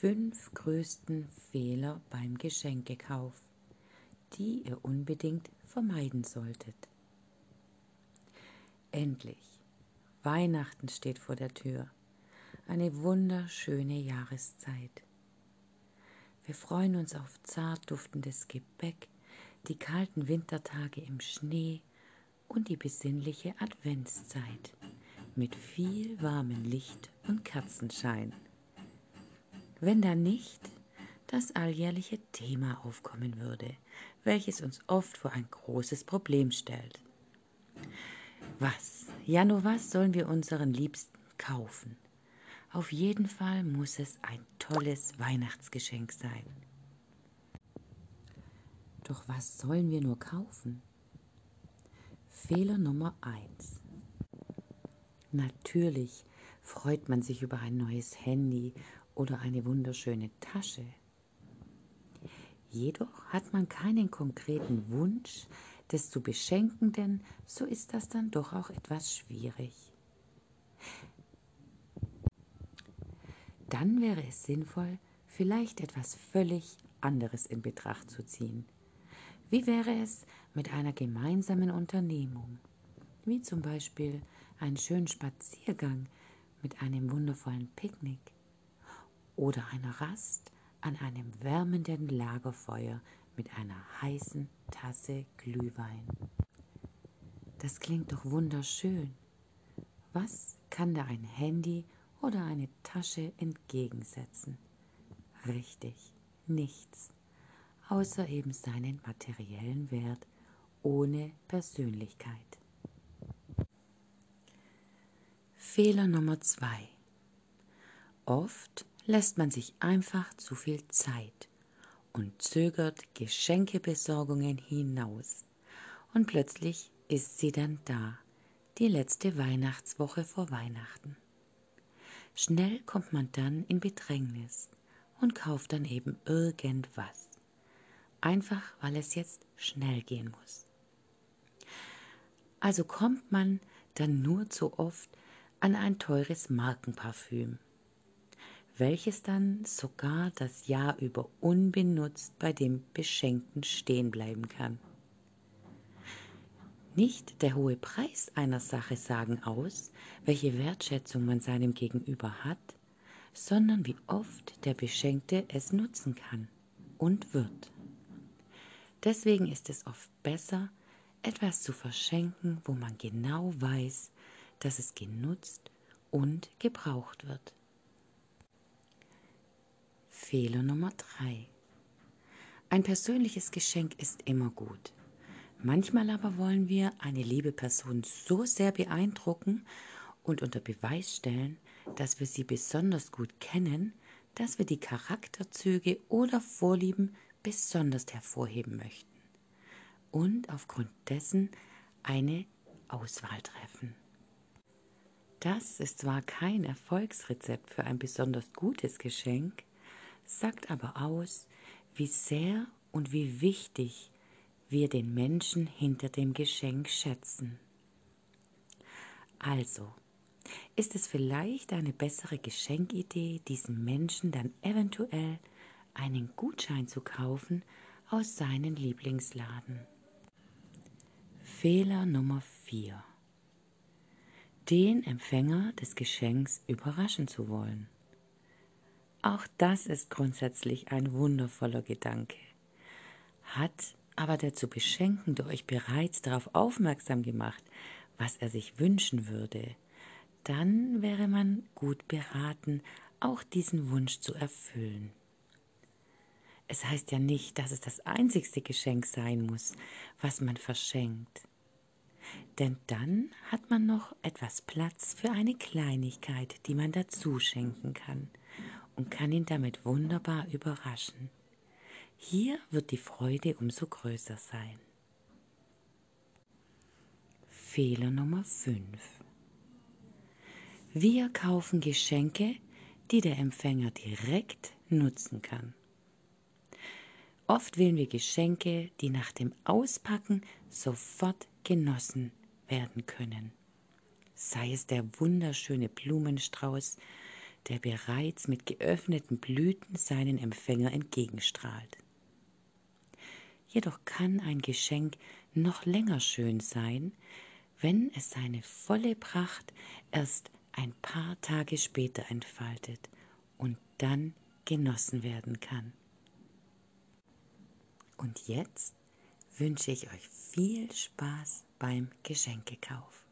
fünf größten Fehler beim Geschenkekauf, die ihr unbedingt vermeiden solltet. Endlich, Weihnachten steht vor der Tür, eine wunderschöne Jahreszeit. Wir freuen uns auf zart duftendes Gebäck, die kalten Wintertage im Schnee und die besinnliche Adventszeit mit viel warmem Licht und Kerzenschein. Wenn da nicht das alljährliche Thema aufkommen würde, welches uns oft vor ein großes Problem stellt. Was, ja nur was sollen wir unseren Liebsten kaufen? Auf jeden Fall muss es ein tolles Weihnachtsgeschenk sein. Doch was sollen wir nur kaufen? Fehler Nummer 1. Natürlich freut man sich über ein neues Handy oder eine wunderschöne Tasche. Jedoch hat man keinen konkreten Wunsch des zu Beschenkenden, so ist das dann doch auch etwas schwierig. Dann wäre es sinnvoll, vielleicht etwas völlig anderes in Betracht zu ziehen. Wie wäre es mit einer gemeinsamen Unternehmung, wie zum Beispiel einen schönen Spaziergang mit einem wundervollen Picknick oder einer Rast an einem wärmenden Lagerfeuer mit einer heißen Tasse Glühwein. Das klingt doch wunderschön. Was kann da ein Handy oder eine Tasche entgegensetzen? Richtig, nichts, außer eben seinen materiellen Wert ohne Persönlichkeit. Fehler Nummer zwei. Oft lässt man sich einfach zu viel Zeit und zögert Geschenkebesorgungen hinaus. Und plötzlich ist sie dann da, die letzte Weihnachtswoche vor Weihnachten. Schnell kommt man dann in Bedrängnis und kauft dann eben irgendwas. Einfach weil es jetzt schnell gehen muss. Also kommt man dann nur zu oft an ein teures Markenparfüm, welches dann sogar das Jahr über unbenutzt bei dem Beschenkten stehen bleiben kann. Nicht der hohe Preis einer Sache sagen aus, welche Wertschätzung man seinem Gegenüber hat, sondern wie oft der Beschenkte es nutzen kann und wird. Deswegen ist es oft besser, etwas zu verschenken, wo man genau weiß, dass es genutzt und gebraucht wird. Fehler Nummer 3. Ein persönliches Geschenk ist immer gut. Manchmal aber wollen wir eine liebe Person so sehr beeindrucken und unter Beweis stellen, dass wir sie besonders gut kennen, dass wir die Charakterzüge oder Vorlieben besonders hervorheben möchten und aufgrund dessen eine Auswahl treffen. Das ist zwar kein Erfolgsrezept für ein besonders gutes Geschenk, sagt aber aus, wie sehr und wie wichtig wir den Menschen hinter dem Geschenk schätzen. Also, ist es vielleicht eine bessere Geschenkidee, diesem Menschen dann eventuell einen Gutschein zu kaufen aus seinem Lieblingsladen. Fehler Nummer 4 den Empfänger des Geschenks überraschen zu wollen. Auch das ist grundsätzlich ein wundervoller Gedanke. Hat aber der zu Beschenkende euch bereits darauf aufmerksam gemacht, was er sich wünschen würde, dann wäre man gut beraten, auch diesen Wunsch zu erfüllen. Es heißt ja nicht, dass es das einzigste Geschenk sein muss, was man verschenkt denn dann hat man noch etwas Platz für eine Kleinigkeit, die man dazu schenken kann und kann ihn damit wunderbar überraschen. Hier wird die Freude umso größer sein. Fehler Nummer 5. Wir kaufen Geschenke, die der Empfänger direkt nutzen kann. Oft wählen wir Geschenke, die nach dem Auspacken sofort genossen werden können. Sei es der wunderschöne Blumenstrauß, der bereits mit geöffneten Blüten seinen Empfänger entgegenstrahlt. Jedoch kann ein Geschenk noch länger schön sein, wenn es seine volle Pracht erst ein paar Tage später entfaltet und dann genossen werden kann. Und jetzt wünsche ich euch viel Spaß beim Geschenkekauf.